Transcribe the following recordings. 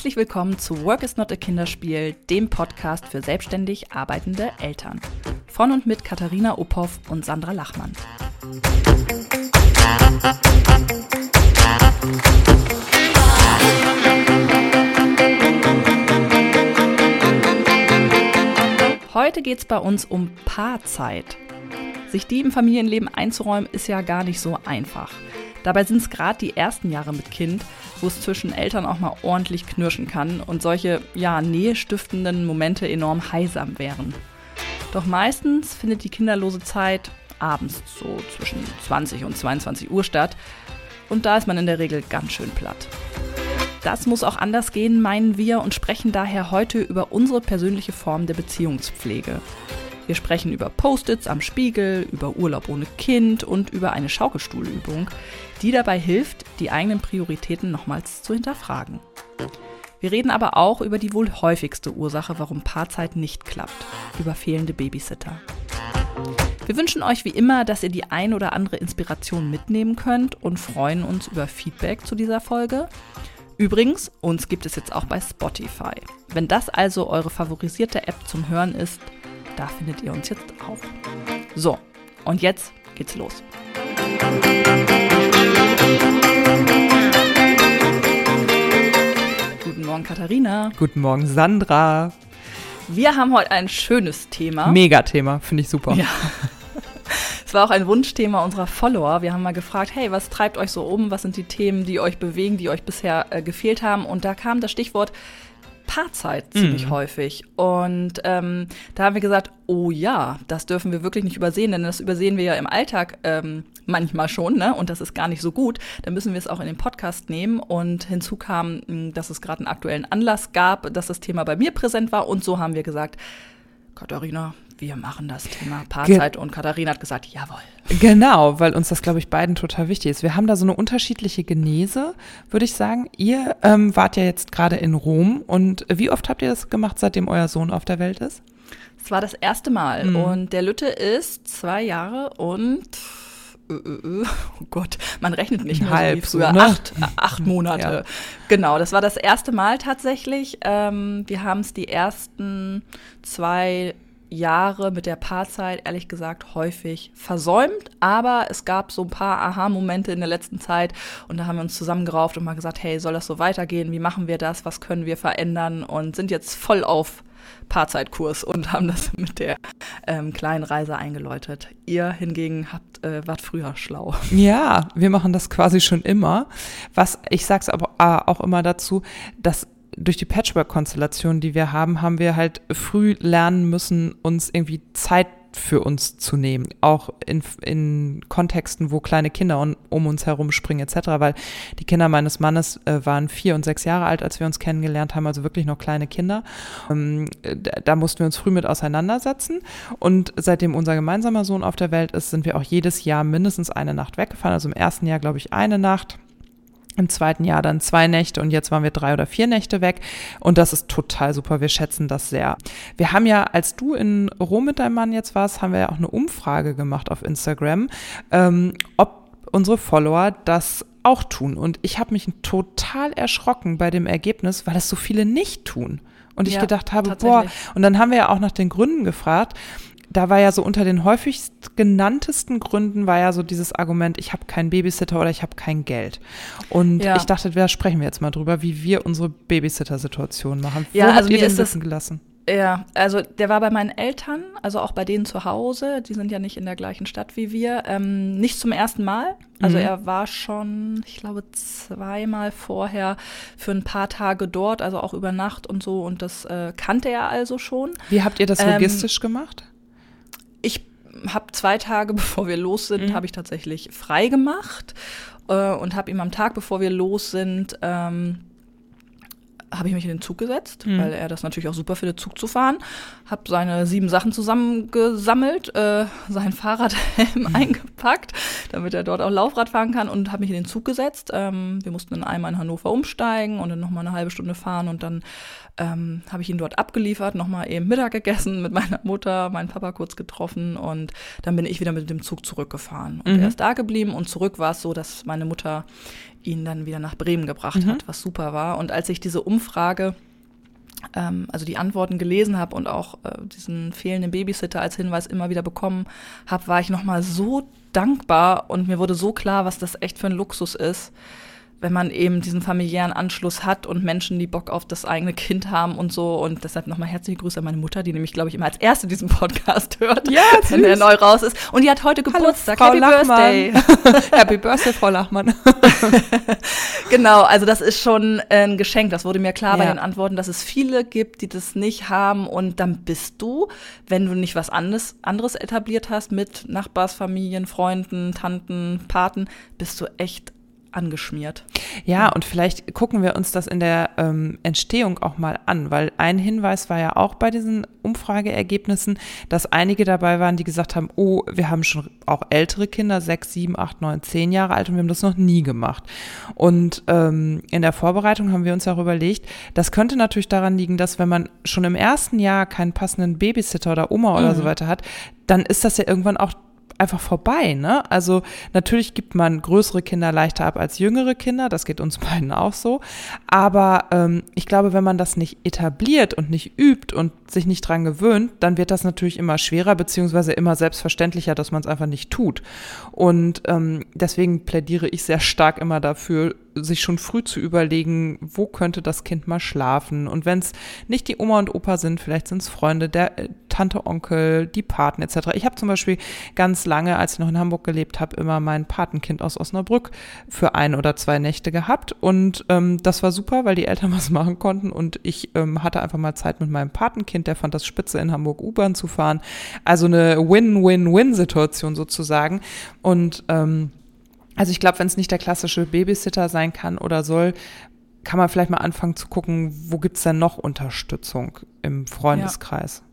Herzlich willkommen zu Work is not a Kinderspiel, dem Podcast für selbstständig arbeitende Eltern. Von und mit Katharina Uphoff und Sandra Lachmann. Heute geht es bei uns um Paarzeit. Sich die im Familienleben einzuräumen, ist ja gar nicht so einfach. Dabei sind es gerade die ersten Jahre mit Kind, wo es zwischen Eltern auch mal ordentlich knirschen kann und solche, ja, nähestiftenden Momente enorm heilsam wären. Doch meistens findet die kinderlose Zeit abends so zwischen 20 und 22 Uhr statt und da ist man in der Regel ganz schön platt. Das muss auch anders gehen, meinen wir, und sprechen daher heute über unsere persönliche Form der Beziehungspflege. Wir sprechen über Post-its am Spiegel, über Urlaub ohne Kind und über eine Schaukelstuhlübung, die dabei hilft, die eigenen Prioritäten nochmals zu hinterfragen. Wir reden aber auch über die wohl häufigste Ursache, warum Paarzeit nicht klappt, über fehlende Babysitter. Wir wünschen euch wie immer, dass ihr die ein oder andere Inspiration mitnehmen könnt und freuen uns über Feedback zu dieser Folge. Übrigens, uns gibt es jetzt auch bei Spotify. Wenn das also eure favorisierte App zum Hören ist, da findet ihr uns jetzt auch. So, und jetzt geht's los. Guten Morgen, Katharina. Guten Morgen, Sandra. Wir haben heute ein schönes Thema. Mega-Thema, finde ich super. Ja. Es war auch ein Wunschthema unserer Follower. Wir haben mal gefragt, hey, was treibt euch so um? Was sind die Themen, die euch bewegen, die euch bisher äh, gefehlt haben? Und da kam das Stichwort Paarzeit ziemlich mhm. häufig. Und ähm, da haben wir gesagt, oh ja, das dürfen wir wirklich nicht übersehen, denn das übersehen wir ja im Alltag ähm, manchmal schon, ne? Und das ist gar nicht so gut. Dann müssen wir es auch in den Podcast nehmen. Und hinzu kam, hm, dass es gerade einen aktuellen Anlass gab, dass das Thema bei mir präsent war. Und so haben wir gesagt, Katharina, wir machen das Thema Paarzeit Ge und Katharina hat gesagt, jawohl. Genau, weil uns das, glaube ich, beiden total wichtig ist. Wir haben da so eine unterschiedliche Genese, würde ich sagen. Ihr ähm, wart ja jetzt gerade in Rom und wie oft habt ihr das gemacht, seitdem euer Sohn auf der Welt ist? Es war das erste Mal mhm. und der Lütte ist zwei Jahre und äh, äh, äh, oh Gott, man rechnet nicht mehr Halb, so wie früher. Ne? Acht, acht Monate. Ja. Genau, das war das erste Mal tatsächlich. Ähm, wir haben es die ersten zwei Jahre mit der Paarzeit ehrlich gesagt häufig versäumt, aber es gab so ein paar Aha-Momente in der letzten Zeit und da haben wir uns zusammengerauft und mal gesagt, hey, soll das so weitergehen? Wie machen wir das? Was können wir verändern? Und sind jetzt voll auf Paarzeitkurs und haben das mit der ähm, kleinen Reise eingeläutet. Ihr hingegen habt äh, wart früher schlau. Ja, wir machen das quasi schon immer. Was ich sag's aber äh, auch immer dazu, dass durch die Patchwork-Konstellation, die wir haben, haben wir halt früh lernen müssen, uns irgendwie Zeit für uns zu nehmen, auch in, in Kontexten, wo kleine Kinder un, um uns herum springen etc., weil die Kinder meines Mannes äh, waren vier und sechs Jahre alt, als wir uns kennengelernt haben, also wirklich noch kleine Kinder. Ähm, da, da mussten wir uns früh mit auseinandersetzen und seitdem unser gemeinsamer Sohn auf der Welt ist, sind wir auch jedes Jahr mindestens eine Nacht weggefahren, also im ersten Jahr glaube ich eine Nacht im zweiten Jahr dann zwei Nächte und jetzt waren wir drei oder vier Nächte weg. Und das ist total super. Wir schätzen das sehr. Wir haben ja, als du in Rom mit deinem Mann jetzt warst, haben wir ja auch eine Umfrage gemacht auf Instagram, ähm, ob unsere Follower das auch tun. Und ich habe mich total erschrocken bei dem Ergebnis, weil es so viele nicht tun. Und ich ja, gedacht habe, boah, und dann haben wir ja auch nach den Gründen gefragt da war ja so unter den häufigst genanntesten Gründen war ja so dieses Argument, ich habe keinen Babysitter oder ich habe kein Geld. Und ja. ich dachte, da sprechen wir jetzt mal drüber, wie wir unsere Babysitter-Situation machen. Wo ja, also habt ihr den Wissen gelassen? Ja, also der war bei meinen Eltern, also auch bei denen zu Hause. Die sind ja nicht in der gleichen Stadt wie wir. Ähm, nicht zum ersten Mal. Also mhm. er war schon, ich glaube, zweimal vorher für ein paar Tage dort, also auch über Nacht und so. Und das äh, kannte er also schon. Wie habt ihr das ähm, logistisch ähm, gemacht? Habe zwei Tage, bevor wir los sind, mhm. habe ich tatsächlich frei gemacht äh, und habe ihm am Tag, bevor wir los sind, ähm, habe ich mich in den Zug gesetzt, mhm. weil er das natürlich auch super findet, Zug zu fahren. Habe seine sieben Sachen zusammengesammelt, äh, sein Fahrradhelm mhm. eingepackt, damit er dort auch Laufrad fahren kann und habe mich in den Zug gesetzt. Ähm, wir mussten dann einmal in Hannover umsteigen und dann nochmal eine halbe Stunde fahren und dann ähm, habe ich ihn dort abgeliefert, nochmal eben Mittag gegessen mit meiner Mutter, meinen Papa kurz getroffen und dann bin ich wieder mit dem Zug zurückgefahren. Und mhm. er ist da geblieben und zurück war es so, dass meine Mutter ihn dann wieder nach Bremen gebracht mhm. hat, was super war. Und als ich diese Umfrage ähm, also die Antworten gelesen habe und auch äh, diesen fehlenden Babysitter als Hinweis immer wieder bekommen habe, war ich nochmal so dankbar und mir wurde so klar, was das echt für ein Luxus ist, wenn man eben diesen familiären Anschluss hat und Menschen, die Bock auf das eigene Kind haben und so. Und deshalb nochmal herzliche Grüße an meine Mutter, die nämlich, glaube ich, immer als erste diesen Podcast hört, ja, wenn er neu raus ist. Und die hat heute Geburtstag. Hallo, Happy Birthday. Happy Birthday, Frau Lachmann. genau, also das ist schon ein Geschenk. Das wurde mir klar ja. bei den Antworten, dass es viele gibt, die das nicht haben. Und dann bist du, wenn du nicht was anderes, anderes etabliert hast mit Nachbarsfamilien, Freunden, Tanten, Paten, bist du echt angeschmiert. Ja, und vielleicht gucken wir uns das in der ähm, Entstehung auch mal an, weil ein Hinweis war ja auch bei diesen Umfrageergebnissen, dass einige dabei waren, die gesagt haben, oh, wir haben schon auch ältere Kinder, sechs, sieben, acht, neun, zehn Jahre alt und wir haben das noch nie gemacht. Und ähm, in der Vorbereitung haben wir uns auch überlegt, das könnte natürlich daran liegen, dass wenn man schon im ersten Jahr keinen passenden Babysitter oder Oma oder mhm. so weiter hat, dann ist das ja irgendwann auch einfach vorbei. Ne? Also natürlich gibt man größere Kinder leichter ab als jüngere Kinder, das geht uns beiden auch so. Aber ähm, ich glaube, wenn man das nicht etabliert und nicht übt und sich nicht dran gewöhnt, dann wird das natürlich immer schwerer, beziehungsweise immer selbstverständlicher, dass man es einfach nicht tut. Und ähm, deswegen plädiere ich sehr stark immer dafür, sich schon früh zu überlegen, wo könnte das Kind mal schlafen. Und wenn es nicht die Oma und Opa sind, vielleicht sind es Freunde, der äh, Tante, Onkel, die Paten etc. Ich habe zum Beispiel ganz lange, als ich noch in Hamburg gelebt habe, immer mein Patenkind aus Osnabrück für ein oder zwei Nächte gehabt. Und ähm, das war super, weil die Eltern was machen konnten und ich ähm, hatte einfach mal Zeit mit meinem Patenkind, der fand das spitze, in Hamburg U-Bahn zu fahren. Also eine Win-Win-Win-Situation sozusagen. Und ähm, also ich glaube, wenn es nicht der klassische Babysitter sein kann oder soll, kann man vielleicht mal anfangen zu gucken, wo gibt es denn noch Unterstützung im Freundeskreis. Ja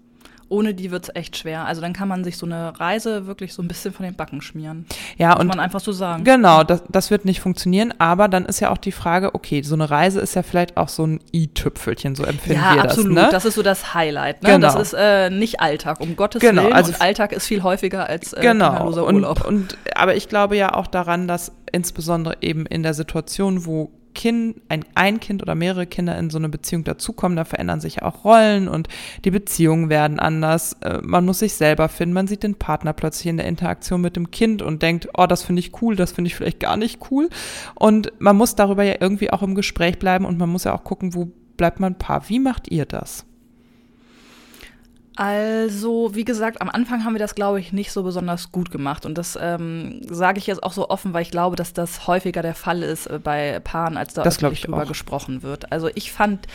ohne die wird es echt schwer. Also dann kann man sich so eine Reise wirklich so ein bisschen von den Backen schmieren. Ja, Muss und man einfach so sagen. Genau, das, das wird nicht funktionieren, aber dann ist ja auch die Frage, okay, so eine Reise ist ja vielleicht auch so ein i-Tüpfelchen, so empfinden ja, wir absolut. das. Ne? Das ist so das Highlight. Ne? Genau. Das ist äh, nicht Alltag, um Gottes genau, Willen. Also und Alltag ist viel häufiger als äh, genau. Urlaub. Und, und, aber ich glaube ja auch daran, dass insbesondere eben in der Situation, wo kind, ein, ein Kind oder mehrere Kinder in so eine Beziehung dazukommen, da verändern sich auch Rollen und die Beziehungen werden anders. Äh, man muss sich selber finden. Man sieht den Partner plötzlich in der Interaktion mit dem Kind und denkt, oh, das finde ich cool, das finde ich vielleicht gar nicht cool. Und man muss darüber ja irgendwie auch im Gespräch bleiben und man muss ja auch gucken, wo bleibt man Paar. Wie macht ihr das? Also, wie gesagt, am Anfang haben wir das, glaube ich, nicht so besonders gut gemacht. Und das ähm, sage ich jetzt auch so offen, weil ich glaube, dass das häufiger der Fall ist äh, bei Paaren, als da das darüber gesprochen wird. Also ich fand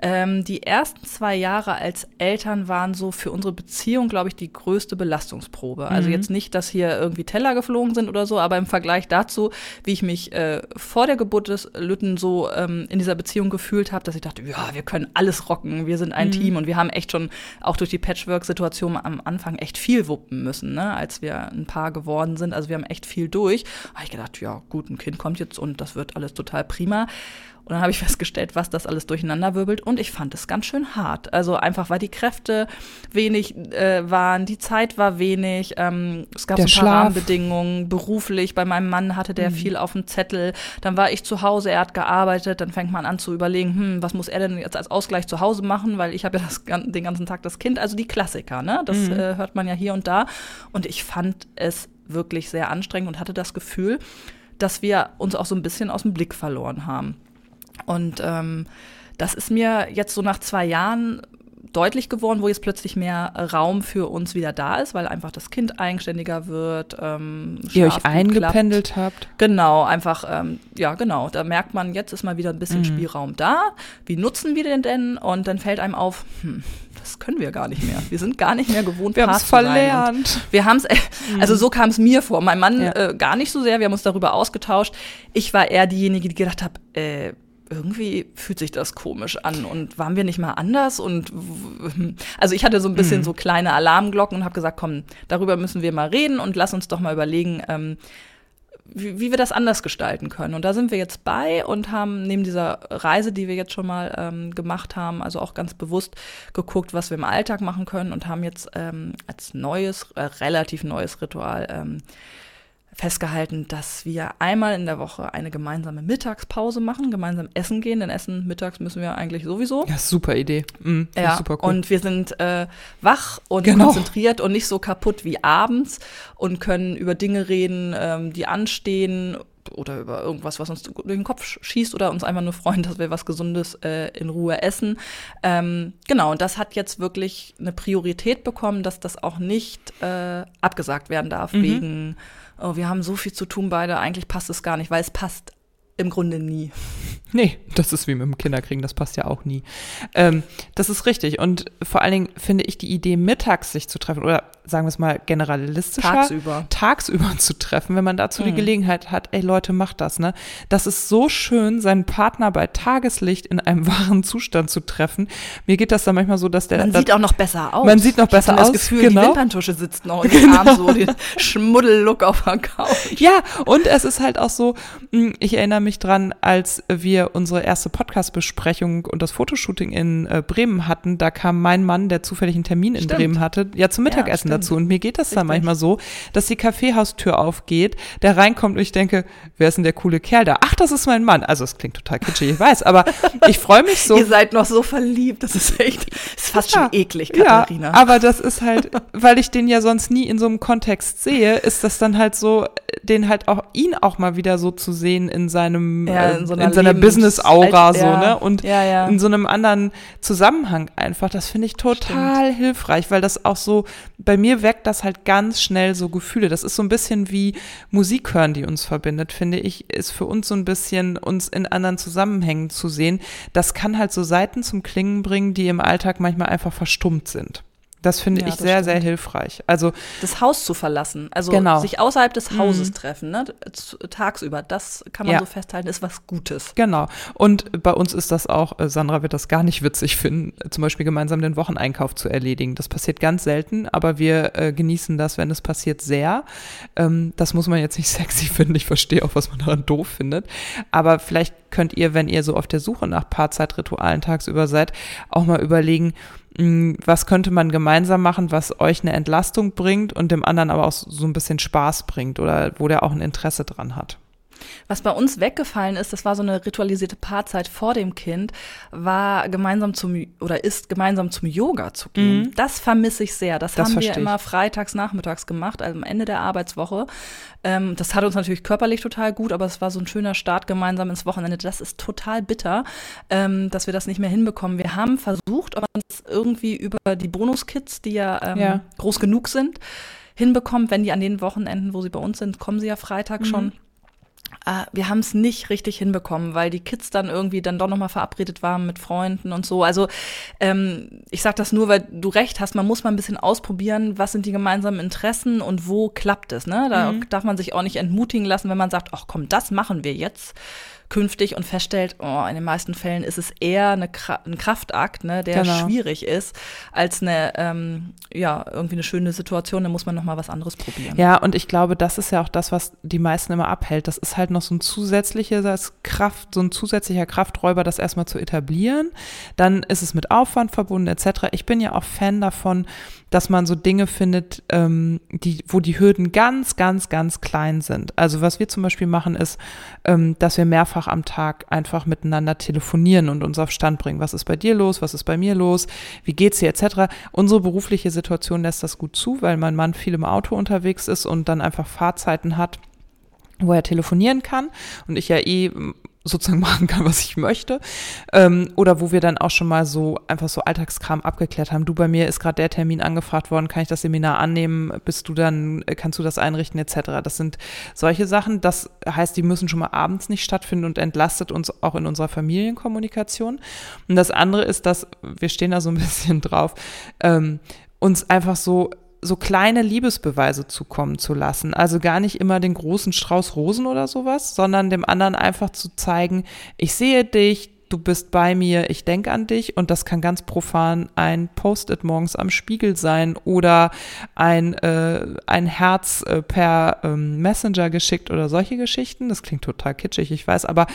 ähm, die ersten zwei Jahre als Eltern waren so für unsere Beziehung, glaube ich, die größte Belastungsprobe. Also mhm. jetzt nicht, dass hier irgendwie Teller geflogen sind oder so, aber im Vergleich dazu, wie ich mich äh, vor der Geburt des Lütten so ähm, in dieser Beziehung gefühlt habe, dass ich dachte, ja, wir können alles rocken, wir sind ein mhm. Team und wir haben echt schon auch durch die Patchwork-Situation am Anfang echt viel wuppen müssen, ne, als wir ein Paar geworden sind. Also wir haben echt viel durch. Habe ich gedacht, ja, gut, ein Kind kommt jetzt und das wird alles total prima. Und dann habe ich festgestellt, was das alles durcheinander wirbelt. Und ich fand es ganz schön hart. Also einfach, weil die Kräfte wenig äh, waren, die Zeit war wenig. Ähm, es gab der so ein paar Schlaf. Rahmenbedingungen. Beruflich, bei meinem Mann hatte der mhm. viel auf dem Zettel. Dann war ich zu Hause, er hat gearbeitet. Dann fängt man an zu überlegen, hm, was muss er denn jetzt als Ausgleich zu Hause machen? Weil ich habe ja das, den ganzen Tag das Kind. Also die Klassiker, ne? Das mhm. äh, hört man ja hier und da. Und ich fand es wirklich sehr anstrengend und hatte das Gefühl, dass wir uns auch so ein bisschen aus dem Blick verloren haben. Und ähm, das ist mir jetzt so nach zwei Jahren deutlich geworden, wo jetzt plötzlich mehr Raum für uns wieder da ist, weil einfach das Kind eigenständiger wird. Ähm, Ihr euch eingependelt klappt. habt. Genau, einfach, ähm, ja genau, da merkt man, jetzt ist mal wieder ein bisschen mhm. Spielraum da. Wie nutzen wir den denn? Und dann fällt einem auf, hm, das können wir gar nicht mehr. Wir sind gar nicht mehr gewohnt, wir haben es verlernt. Wir haben es, äh, also so kam es mir vor. Mein Mann ja. äh, gar nicht so sehr. Wir haben uns darüber ausgetauscht. Ich war eher diejenige, die gedacht hat, äh, irgendwie fühlt sich das komisch an und waren wir nicht mal anders und also ich hatte so ein bisschen mhm. so kleine Alarmglocken und habe gesagt, komm, darüber müssen wir mal reden und lass uns doch mal überlegen, ähm, wie, wie, wir das anders gestalten können. Und da sind wir jetzt bei und haben neben dieser Reise, die wir jetzt schon mal ähm, gemacht haben, also auch ganz bewusst geguckt, was wir im Alltag machen können und haben jetzt ähm, als neues, äh, relativ neues Ritual ähm, festgehalten, dass wir einmal in der Woche eine gemeinsame Mittagspause machen, gemeinsam essen gehen, denn Essen mittags müssen wir eigentlich sowieso. Ja, super Idee. Mhm, ja, super cool. und wir sind äh, wach und Genau. konzentriert und nicht so kaputt wie abends und können über Dinge reden, ähm, die anstehen oder über irgendwas, was uns durch den Kopf sch- schießt oder uns einfach nur freuen, dass wir was Gesundes äh, in Ruhe essen. Ähm, genau, und das hat jetzt wirklich eine Priorität bekommen, dass das auch nicht äh, abgesagt werden darf Mhm. wegen, oh, wir haben so viel zu tun beide, eigentlich passt es gar nicht, weil es passt im Grunde nie. Nee, das ist wie mit dem Kinderkriegen, das passt ja auch nie. Ähm, das ist richtig. Und vor allen Dingen finde ich die Idee, mittags sich zu treffen oder sagen wir es mal generalistischer, Tagsüber. tagsüber zu treffen, wenn man dazu die Mhm. Gelegenheit hat, ey Leute, macht das, ne? Das ist so schön, seinen Partner bei Tageslicht in einem wahren Zustand zu treffen. Mir geht das dann manchmal so, dass der Man da- sieht auch noch besser aus. Man sieht noch Ich besser dann das aus, Gefühl, genau. die Wimperntusche sitzt noch in den Arm, so den Schmuddellook auf der Couch. Ja, und es ist halt auch so, mh, ich erinnere mich dran, als wir unsere erste Podcast-Besprechung und das Fotoshooting in äh, Bremen hatten, da kam mein Mann, der zufällig einen Termin in Stimmt. Bremen hatte, ja zum Mittagessen stimmt. dazu. Und mir geht das dann Richtig. manchmal so, dass die Kaffeehaustür aufgeht, der reinkommt und ich denke, wer ist denn der coole Kerl da? Ach, das ist mein Mann. Also es klingt total kitschig, ich weiß, aber ich freue mich so. Ihr seid noch so verliebt, das ist echt, ist fast schon eklig, Katharina. Ja, aber das ist halt, weil ich den ja sonst nie in so einem Kontext sehe, ist das dann halt so, den halt auch, ihn auch mal wieder so zu sehen in seinem, Ja, äh, in in, so einer seiner Lebens- Business-Aura so, ja. ne? Und Ja, ja. in so einem anderen Zusammenhang einfach. Das finde ich total hilfreich, weil das auch so, bei mir weckt das halt ganz schnell so Gefühle. Das ist so ein bisschen wie Musik hören, die uns verbindet, finde ich, ist für uns so ein bisschen, uns in anderen Zusammenhängen zu sehen. Das kann halt so Seiten zum Klingen bringen, die im Alltag manchmal einfach verstummt sind. Das finde Ja, ich das sehr, sehr stimmt. hilfreich. Also, das Haus zu verlassen, also Genau. sich außerhalb des Hauses Mhm. treffen, ne? tagsüber, das kann man Ja. so festhalten, ist was Gutes. Genau. Und bei uns ist das auch, äh, Sandra wird das gar nicht witzig finden, zum Beispiel gemeinsam den Wocheneinkauf zu erledigen. Das passiert ganz selten, aber wir äh, genießen das, wenn es passiert, sehr. Ähm, das muss man jetzt nicht sexy finden. Ich verstehe auch, was man daran doof findet. Aber vielleicht könnt ihr, wenn ihr so auf der Suche nach Paarzeitritualen tagsüber seid, auch mal überlegen, was könnte man gemeinsam machen, was euch eine Entlastung bringt und dem anderen aber auch so ein bisschen Spaß bringt oder wo der auch ein Interesse dran hat. Was bei uns weggefallen ist, das war so eine ritualisierte Paarzeit vor dem Kind, war gemeinsam zum oder ist gemeinsam zum Yoga zu gehen. Das vermisse ich sehr. Das, Mhm. Das haben wir ich. immer freitags nachmittags gemacht, also am Ende der Arbeitswoche. Ähm, das hat uns natürlich körperlich total gut, aber es war so ein schöner Start gemeinsam ins Wochenende. Das ist total bitter, ähm, dass wir das nicht mehr hinbekommen. Wir haben versucht, ob man es irgendwie über die Bonuskids, die ja, ähm, Ja. groß genug sind, hinbekommt, wenn die an den Wochenenden, wo sie bei uns sind, kommen sie ja Freitag Mhm. schon. Äh, wir haben es nicht richtig hinbekommen, weil die Kids dann irgendwie dann doch nochmal verabredet waren mit Freunden und so. Also ähm, ich sage das nur, weil du recht hast, man muss mal ein bisschen ausprobieren, was sind die gemeinsamen Interessen und wo klappt es. Ne? Da Mhm. darf man sich auch nicht entmutigen lassen, wenn man sagt, ach komm, das machen wir jetzt künftig und feststellt, oh, in den meisten Fällen ist es eher eine ein Kraftakt, ne, der Genau. schwierig ist, als eine, ähm, ja, irgendwie eine schöne Situation, da muss man nochmal was anderes probieren. Ja, und ich glaube, das ist ja auch das, was die meisten immer abhält. Das ist halt noch so ein zusätzliches Kraft, so ein zusätzlicher Krafträuber, das erstmal zu etablieren. Dann ist es mit Aufwand verbunden, etc. Ich bin ja auch Fan davon, dass man so Dinge findet, ähm, die, wo die Hürden ganz, ganz, ganz klein sind. Also was wir zum Beispiel machen, ist, ähm, dass wir mehrfach am Tag einfach miteinander telefonieren und uns auf Stand bringen. Was ist bei dir los? Was ist bei mir los? Wie geht's dir? Etc. Unsere berufliche Situation lässt das gut zu, weil mein Mann viel im Auto unterwegs ist und dann einfach Fahrzeiten hat, wo er telefonieren kann und ich ja eh sozusagen machen kann, was ich möchte. Ähm, oder wo wir dann auch schon mal so einfach so Alltagskram abgeklärt haben. Du, bei mir ist gerade der Termin angefragt worden, kann ich das Seminar annehmen? Bist du dann, äh, kannst du das einrichten, etc. Das sind solche Sachen. Das heißt, die müssen schon mal abends nicht stattfinden und entlastet uns auch in unserer Familienkommunikation. Und das andere ist, dass wir stehen da so ein bisschen drauf, ähm, uns einfach so so kleine Liebesbeweise zukommen zu lassen. Also gar nicht immer den großen Strauß Rosen oder sowas, sondern dem anderen einfach zu zeigen, ich sehe dich, du bist bei mir, ich denke an dich. Und das kann ganz profan ein Post-it morgens am Spiegel sein oder ein, äh, ein Herz äh, per ähm, Messenger geschickt oder solche Geschichten. Das klingt total kitschig, ich weiß, aber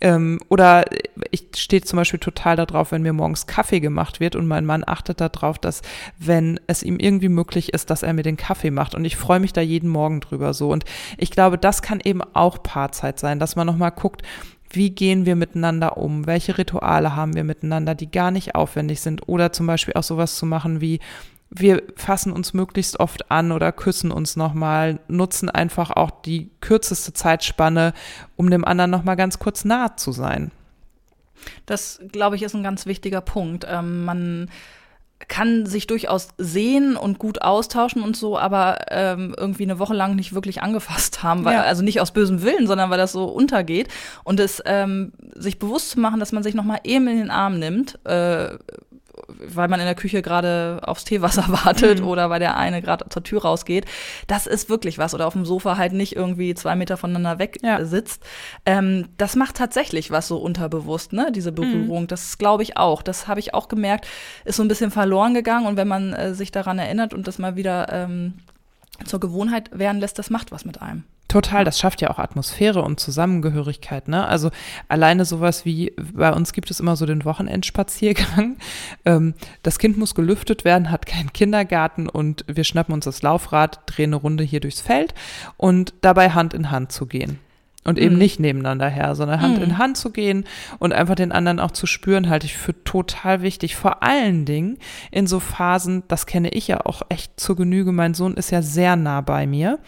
ähm, oder ich stehe zum Beispiel total darauf, wenn mir morgens Kaffee gemacht wird und mein Mann achtet darauf, dass wenn es ihm irgendwie möglich ist, dass er mir den Kaffee macht. Und ich freue mich da jeden Morgen drüber so. Und ich glaube, das kann eben auch Paarzeit sein, dass man nochmal guckt, wie gehen wir miteinander um? Welche Rituale haben wir miteinander, die gar nicht aufwendig sind? Oder zum Beispiel auch sowas zu machen wie, wir fassen uns möglichst oft an oder küssen uns nochmal, nutzen einfach auch die kürzeste Zeitspanne, um dem anderen nochmal ganz kurz nahe zu sein. Das, glaube ich, ist ein ganz wichtiger Punkt. Ähm, man kann sich durchaus sehen und gut austauschen und so, aber ähm, irgendwie eine Woche lang nicht wirklich angefasst haben, weil, ja. also nicht aus bösem Willen, sondern weil das so untergeht und es ähm, sich bewusst zu machen, dass man sich noch mal eben in den Arm nimmt, äh, weil man in der Küche gerade aufs Teewasser wartet mhm. oder weil der eine gerade zur Tür rausgeht. Das ist wirklich was. Oder auf dem Sofa halt nicht irgendwie zwei Meter voneinander weg ja. sitzt. Ähm, das macht tatsächlich was so unterbewusst, ne? Diese Berührung. Mhm. Das glaube ich auch. Das habe ich auch gemerkt, ist so ein bisschen verloren gegangen. Und wenn man äh, sich daran erinnert und das mal wieder ähm, zur Gewohnheit werden lässt, das macht was mit einem. Total, das schafft ja auch Atmosphäre und Zusammengehörigkeit. Ne? Also alleine sowas wie, bei uns gibt es immer so den Wochenendspaziergang. Ähm, das Kind muss gelüftet werden, hat keinen Kindergarten und wir schnappen uns das Laufrad, drehen eine Runde hier durchs Feld und dabei Hand in Hand zu gehen. Und eben mhm. nicht nebeneinander her, sondern Hand mhm. in Hand zu gehen und einfach den anderen auch zu spüren, halte ich für total wichtig. Vor allen Dingen in so Phasen, das kenne ich ja auch echt zur Genüge. Mein Sohn ist ja sehr nah bei mir.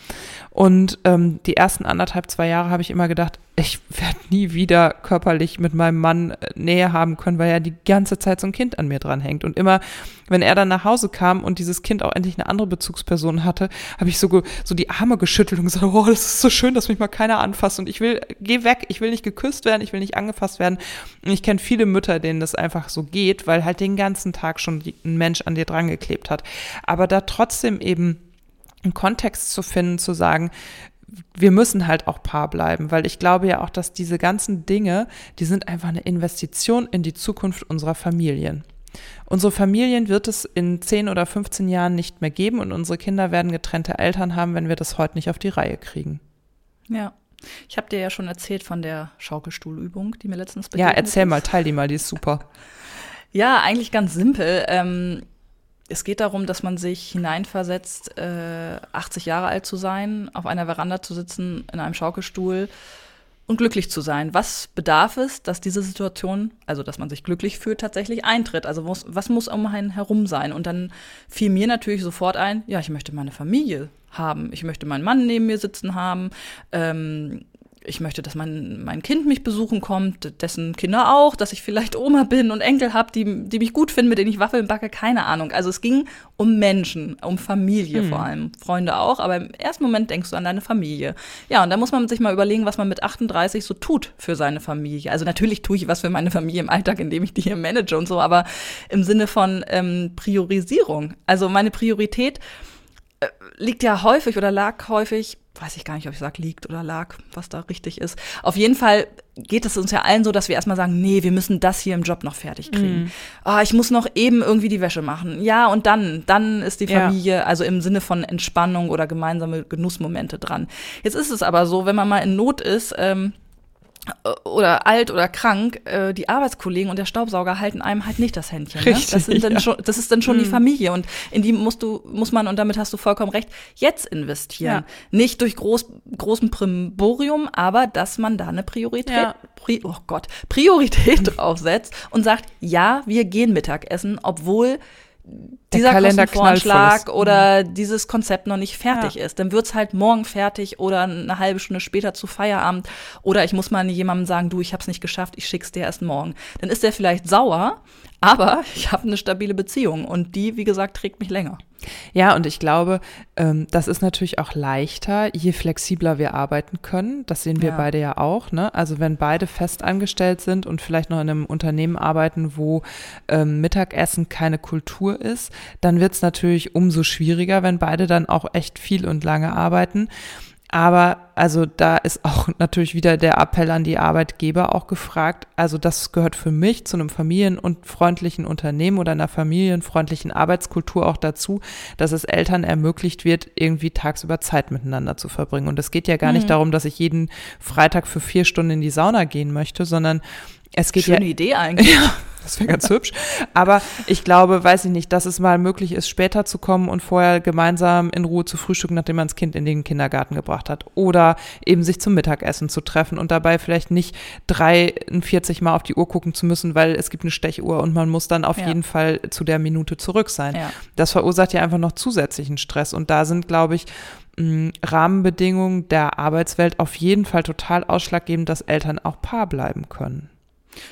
Und ähm, die ersten anderthalb, zwei Jahre habe ich immer gedacht, ich werde nie wieder körperlich mit meinem Mann äh, Nähe haben können, weil ja die ganze Zeit so ein Kind an mir dran hängt. Und immer, wenn er dann nach Hause kam und dieses Kind auch endlich eine andere Bezugsperson hatte, habe ich so, so die Arme geschüttelt und gesagt, oh, das ist so schön, dass mich mal keiner anfasst. Und ich will, geh weg, ich will nicht geküsst werden, ich will nicht angefasst werden. Und ich kenne viele Mütter, denen das einfach so geht, weil halt den ganzen Tag schon ein Mensch an dir dran geklebt hat. Aber da trotzdem eben einen Kontext zu finden, zu sagen, wir müssen halt auch Paar bleiben, weil ich glaube ja auch, dass diese ganzen Dinge, die sind einfach eine Investition in die Zukunft unserer Familien. Unsere Familien wird es in 10 oder 15 Jahren nicht mehr geben und unsere Kinder werden getrennte Eltern haben, wenn wir das heute nicht auf die Reihe kriegen. Ja. Ich habe dir ja schon erzählt von der Schaukelstuhlübung, die mir letztens begegnet Ja, erzähl ist. mal, teil die mal, die ist super. Ja, eigentlich ganz simpel. Ähm, es geht darum, dass man sich hineinversetzt, äh, 80 Jahre alt zu sein, auf einer Veranda zu sitzen, in einem Schaukelstuhl und glücklich zu sein. Was bedarf es, dass diese Situation, also dass man sich glücklich fühlt, tatsächlich eintritt? Also was, was muss um einen herum sein? Und dann fiel mir natürlich sofort ein, ja, ich möchte meine Familie haben, ich möchte meinen Mann neben mir sitzen haben, ähm, ich möchte, dass mein, mein Kind mich besuchen kommt, dessen Kinder auch, dass ich vielleicht Oma bin und Enkel habe, die, die mich gut finden, mit denen ich Waffeln backe, keine Ahnung. Also es ging um Menschen, um Familie mhm. vor allem, Freunde auch, aber im ersten Moment denkst du an deine Familie. Ja, und da muss man sich mal überlegen, was man mit 38 so tut für seine Familie. Also natürlich tue ich was für meine Familie im Alltag, indem ich die hier manage und so, aber im Sinne von ähm, Priorisierung. Also meine Priorität liegt ja häufig oder lag häufig weiß ich gar nicht, ob ich sage, liegt oder lag, was da richtig ist. Auf jeden Fall geht es uns ja allen so, dass wir erstmal sagen, nee, wir müssen das hier im Job noch fertig kriegen. Mm. Oh, ich muss noch eben irgendwie die Wäsche machen. Ja, und dann, dann ist die Familie, ja. also im Sinne von Entspannung oder gemeinsame Genussmomente dran. Jetzt ist es aber so, wenn man mal in Not ist, ähm, oder alt oder krank, äh, die Arbeitskollegen und der Staubsauger halten einem halt nicht das Händchen. Ne? Richtig, das, sind dann ja. schon, das ist dann schon mhm. die Familie und in die musst du, muss man, und damit hast du vollkommen recht, jetzt investieren. Ja. Nicht durch groß, großen Primborium, aber dass man da eine Priorität, ja. Pri, oh Gott, Priorität draufsetzt und sagt, ja, wir gehen Mittagessen, obwohl dieser Kostenvoranschlag oder mhm. dieses Konzept noch nicht fertig ja. ist. Dann wird's halt morgen fertig oder eine halbe Stunde später zu Feierabend. Oder ich muss mal jemandem sagen, du, ich hab's nicht geschafft, ich schick's dir erst morgen. Dann ist der vielleicht sauer, aber ich habe eine stabile Beziehung und die, wie gesagt, trägt mich länger. Ja, und ich glaube, ähm, das ist natürlich auch leichter, je flexibler wir arbeiten können. Das sehen wir ja. beide ja auch. Ne? Also wenn beide fest angestellt sind und vielleicht noch in einem Unternehmen arbeiten, wo ähm, Mittagessen keine Kultur ist, dann wird es natürlich umso schwieriger, wenn beide dann auch echt viel und lange arbeiten. Aber also da ist auch natürlich wieder der Appell an die Arbeitgeber auch gefragt. Also das gehört für mich zu einem familien- und freundlichen Unternehmen oder einer familienfreundlichen Arbeitskultur auch dazu, dass es Eltern ermöglicht wird, irgendwie tagsüber Zeit miteinander zu verbringen. Und es geht ja gar mhm. nicht darum, dass ich jeden Freitag für vier Stunden in die Sauna gehen möchte, sondern es geht Schöne ja, Idee eigentlich. Ja, das wäre ganz hübsch. Aber ich glaube, weiß ich nicht, dass es mal möglich ist, später zu kommen und vorher gemeinsam in Ruhe zu frühstücken, nachdem man das Kind in den Kindergarten gebracht hat. Oder eben sich zum Mittagessen zu treffen und dabei vielleicht nicht 43 Mal auf die Uhr gucken zu müssen, weil es gibt eine Stechuhr und man muss dann auf ja. jeden Fall zu der Minute zurück sein. Ja. Das verursacht ja einfach noch zusätzlichen Stress. Und da sind, glaube ich, Rahmenbedingungen der Arbeitswelt auf jeden Fall total ausschlaggebend, dass Eltern auch Paar bleiben können.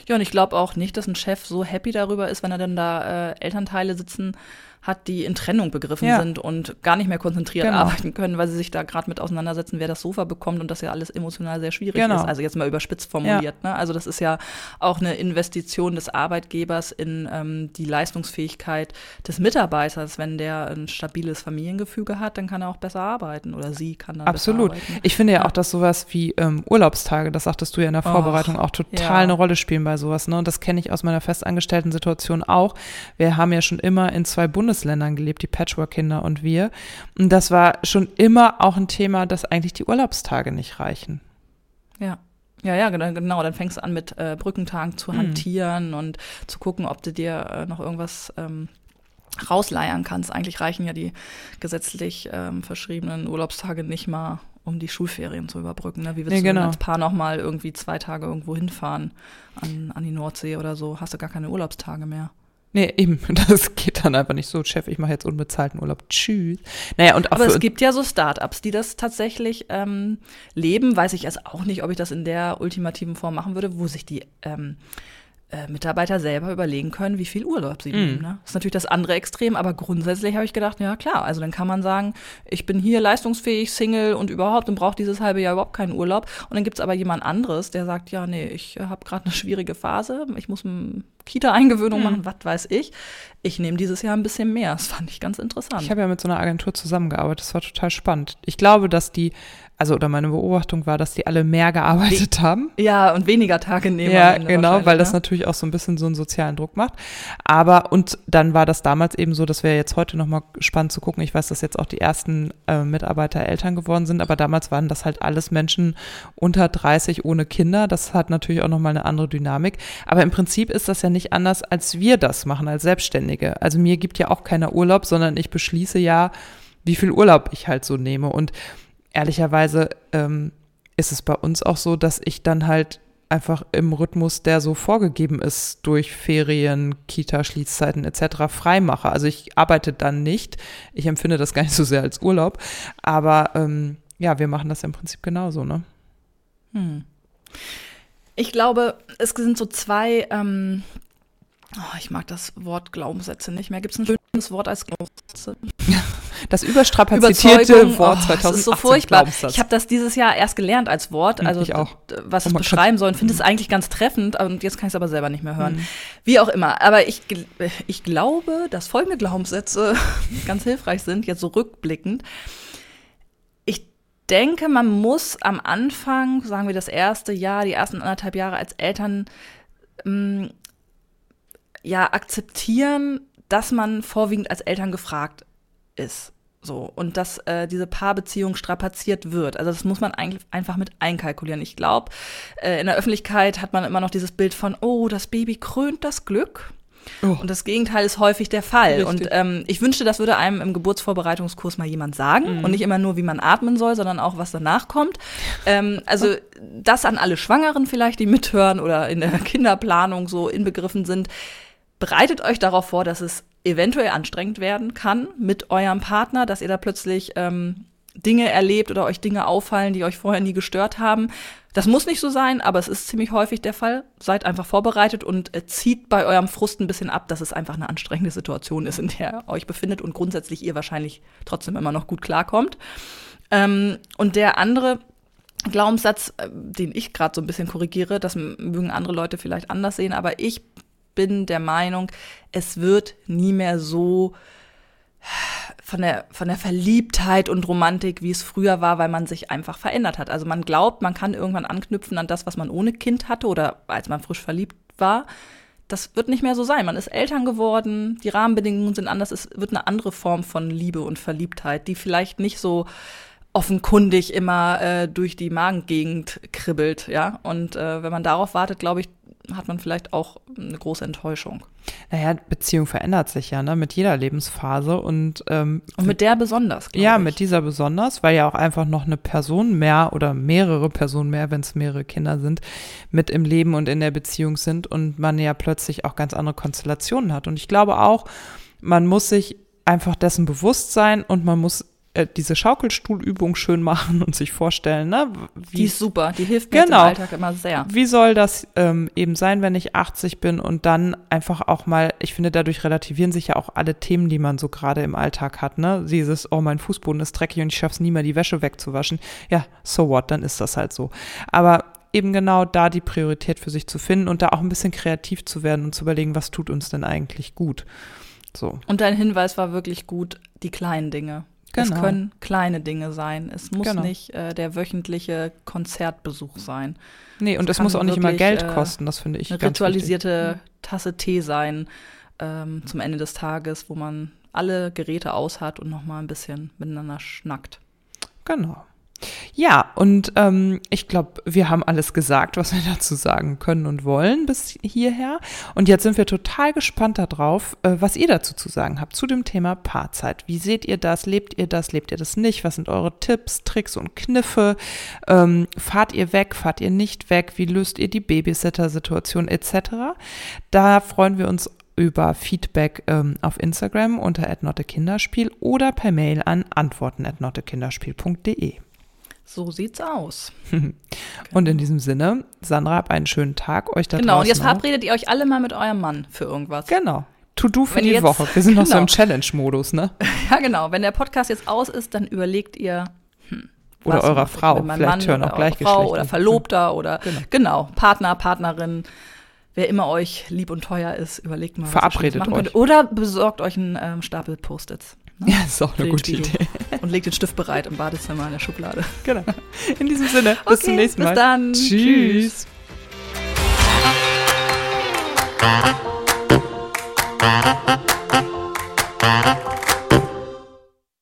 Ja, und ich glaube auch nicht, dass ein Chef so happy darüber ist, wenn er dann da äh, Elternteile sitzen hat, die in Trennung begriffen ja. sind und gar nicht mehr konzentriert genau. arbeiten können, weil sie sich da gerade mit auseinandersetzen, wer das Sofa bekommt und das ja alles emotional sehr schwierig genau. ist. Also jetzt mal überspitzt formuliert. Ja. Ne? Also das ist ja auch eine Investition des Arbeitgebers in ähm, die Leistungsfähigkeit des Mitarbeiters. Wenn der ein stabiles Familiengefüge hat, dann kann er auch besser arbeiten oder sie kann dann Absolut. Besser arbeiten. Ich finde ja, ja, auch, dass sowas wie ähm, Urlaubstage, das sagtest du ja in der Vorbereitung, Och, auch total eine Rolle spielen bei sowas. Ne? Und das kenne ich aus meiner festangestellten Situation auch. Wir haben ja schon immer in zwei Bundes Bundesländern gelebt, die Patchwork-Kinder und wir. Und das war schon immer auch ein Thema, dass eigentlich die Urlaubstage nicht reichen. Ja. Ja, ja, genau. Dann fängst du an mit äh, Brückentagen zu mhm. hantieren mhm. und zu gucken, ob du dir äh, noch irgendwas ähm, rausleiern kannst. Eigentlich reichen ja die gesetzlich ähm, verschriebenen Urlaubstage nicht mal, um die Schulferien zu überbrücken. Ne? Wie willst nee, genau. du als Paar noch mal irgendwie zwei Tage irgendwo hinfahren an, an die Nordsee oder so? Hast du gar keine Urlaubstage mehr. Nee, eben, das geht dann einfach nicht so, Chef, ich mache jetzt unbezahlten Urlaub. Tschüss. Naja, und Aber es gibt ja so Startups, die das tatsächlich ähm, leben. Weiß ich erst auch nicht, ob ich das in der ultimativen Form machen würde, wo sich die ähm, äh, Mitarbeiter selber überlegen können, wie viel Urlaub sie mm. nehmen. Ne? Das ist natürlich das andere Extrem, aber grundsätzlich habe ich gedacht, ja klar, also dann kann man sagen, ich bin hier leistungsfähig, Single und überhaupt und brauche dieses halbe Jahr überhaupt keinen Urlaub. Und dann gibt es aber jemand anderes, der sagt, ja, nee, ich äh, habe gerade eine schwierige Phase, ich muss eine Kita-Eingewöhnung mm. machen, was weiß ich. Ich nehme dieses Jahr ein bisschen mehr. Das fand ich ganz interessant. Ich habe ja mit so einer Agentur zusammengearbeitet, das war total spannend. Ich glaube, dass die also oder meine Beobachtung war, dass die alle mehr gearbeitet We haben. Ja, und weniger Tage nehmen. Ja, genau, weil das ne? natürlich auch so ein bisschen so einen sozialen Druck macht. Aber und dann war das damals eben so, das wäre jetzt heute nochmal spannend zu gucken. Ich weiß, dass jetzt auch die ersten äh, Mitarbeiter Eltern geworden sind, aber damals waren das halt alles Menschen unter 30 ohne Kinder. Das hat natürlich auch nochmal eine andere Dynamik. Aber im Prinzip ist das ja nicht anders, als wir das machen als Selbstständige. Also mir gibt ja auch keiner Urlaub, sondern ich beschließe ja, wie viel Urlaub ich halt so nehme. Und ehrlicherweise ähm, ist es bei uns auch so, dass ich dann halt einfach im Rhythmus, der so vorgegeben ist durch Ferien, Kita, Schließzeiten etc. frei mache. Also ich arbeite dann nicht. Ich empfinde das gar nicht so sehr als Urlaub. Aber ähm, ja, wir machen das im Prinzip genauso, ne? Hm. Ich glaube, es sind so zwei ähm, Oh, ich mag das Wort Glaubenssätze nicht mehr. Gibt es ein schönes Wort als Glaubenssätze? Das überstrapazierte Wort oh, 2018. Das ist so furchtbar. Ich habe das dieses Jahr erst gelernt als Wort, also ich auch. was es beschreiben soll und finde es eigentlich ganz treffend und jetzt kann ich es aber selber nicht mehr hören. Mhm. Wie auch immer. Aber ich, ich glaube, dass folgende Glaubenssätze ganz hilfreich sind, jetzt so rückblickend. Ich denke, man muss am Anfang, sagen wir das erste Jahr, die ersten anderthalb Jahre als Eltern mm, ja akzeptieren, dass man vorwiegend als Eltern gefragt ist. So, und dass äh, diese Paarbeziehung strapaziert wird. Also das muss man eigentlich einfach mit einkalkulieren. Ich glaube, äh, in der Öffentlichkeit hat man immer noch dieses Bild von, oh, das Baby krönt das Glück. Oh. Und das Gegenteil ist häufig der Fall. Richtig. Und ähm, ich wünschte, das würde einem im Geburtsvorbereitungskurs mal jemand sagen. Mhm. Und nicht immer nur, wie man atmen soll, sondern auch, was danach kommt. Ähm, also das an alle Schwangeren vielleicht, die mithören oder in der Kinderplanung so inbegriffen sind bereitet euch darauf vor, dass es eventuell anstrengend werden kann mit eurem Partner, dass ihr da plötzlich ähm, Dinge erlebt oder euch Dinge auffallen, die euch vorher nie gestört haben. Das muss nicht so sein, aber es ist ziemlich häufig der Fall. Seid einfach vorbereitet und äh, zieht bei eurem Frust ein bisschen ab, dass es einfach eine anstrengende Situation ist, in der ihr euch befindet und grundsätzlich ihr wahrscheinlich trotzdem immer noch gut klarkommt. Ähm, und der andere Glaubenssatz, äh, den ich gerade so ein bisschen korrigiere, das mögen andere Leute vielleicht anders sehen, aber ich bin der Meinung, es wird nie mehr so von der, von der Verliebtheit und Romantik, wie es früher war, weil man sich einfach verändert hat. Also man glaubt, man kann irgendwann anknüpfen an das, was man ohne Kind hatte oder als man frisch verliebt war. Das wird nicht mehr so sein. Man ist Eltern geworden, die Rahmenbedingungen sind anders, es wird eine andere Form von Liebe und Verliebtheit, die vielleicht nicht so offenkundig immer äh, durch die Magengegend kribbelt, ja. Und äh, wenn man darauf wartet, glaube ich, hat man vielleicht auch eine große Enttäuschung. Naja, Beziehung verändert sich ja, ne, mit jeder Lebensphase und ähm, Und mit der besonders, ja, ich. mit dieser besonders, weil ja auch einfach noch eine Person mehr oder mehrere Personen mehr, wenn es mehrere Kinder sind, mit im Leben und in der Beziehung sind und man ja plötzlich auch ganz andere Konstellationen hat. Und ich glaube auch, man muss sich einfach dessen bewusst sein und man muss äh, diese Schaukelstuhlübung schön machen und sich vorstellen, ne? Wie, die ist super, die hilft mir genau, im Alltag immer sehr. Wie soll das ähm, eben sein, wenn ich 80 bin und dann einfach auch mal, ich finde, dadurch relativieren sich ja auch alle Themen, die man so gerade im Alltag hat, ne? Dieses, oh, mein Fußboden ist dreckig und ich schaff's nie mehr, die Wäsche wegzuwaschen. Ja, so what, dann ist das halt so. Aber eben genau da die Priorität für sich zu finden und da auch ein bisschen kreativ zu werden und zu überlegen, was tut uns denn eigentlich gut. So. Und dein Hinweis war wirklich gut, die kleinen Dinge. Genau. Es können kleine Dinge sein. Es muss genau. nicht äh, der wöchentliche Konzertbesuch sein. Nee, und es, muss auch nicht immer Geld äh, kosten, das finde ich. Eine ritualisierte wichtig. Tasse Tee sein ähm, zum Ende des Tages, wo man alle Geräte aus hat und nochmal ein bisschen miteinander schnackt. Genau. Ja, und ähm, ich glaube, wir haben alles gesagt, was wir dazu sagen können und wollen bis hierher. Und jetzt sind wir total gespannt darauf, äh, was ihr dazu zu sagen habt zu dem Thema Paarzeit. Wie seht ihr das? Lebt ihr das? Lebt ihr das nicht? Was sind eure Tipps, Tricks und Kniffe? Ähm, fahrt ihr weg? Fahrt ihr nicht weg? Wie löst ihr die Babysitter-Situation etc.? Da freuen wir uns über Feedback ähm, auf Instagram unter @nottekinderspiel oder per Mail an antworten@nottekinderspiel.de. So sieht's aus. und in diesem Sinne, Sandra, habt einen schönen Tag euch da Genau, draußen und jetzt verabredet ihr euch alle mal mit eurem Mann für irgendwas. Genau. To-Do für Wenn die jetzt, Woche. Wir sind genau. noch so im genau. Challenge-Modus, ne? Ja, genau. Wenn der Podcast jetzt aus ist, dann überlegt ihr, hm, oder eurer Frau. Vielleicht Mann hören auch gleich Frau oder Verlobter oder genau. genau. Partner, Partnerin wer immer euch lieb und teuer ist, überlegt mal, was Verabredet ihr euch. Oder besorgt euch einen ähm, Stapel Post-its. Ne? Ja, ist auch eine gute Idee. Und legt den Stift bereit im Badezimmer in der Schublade. Genau. In diesem Sinne, bis okay, zum nächsten Mal. Bis dann. Tschüss. Tschüss.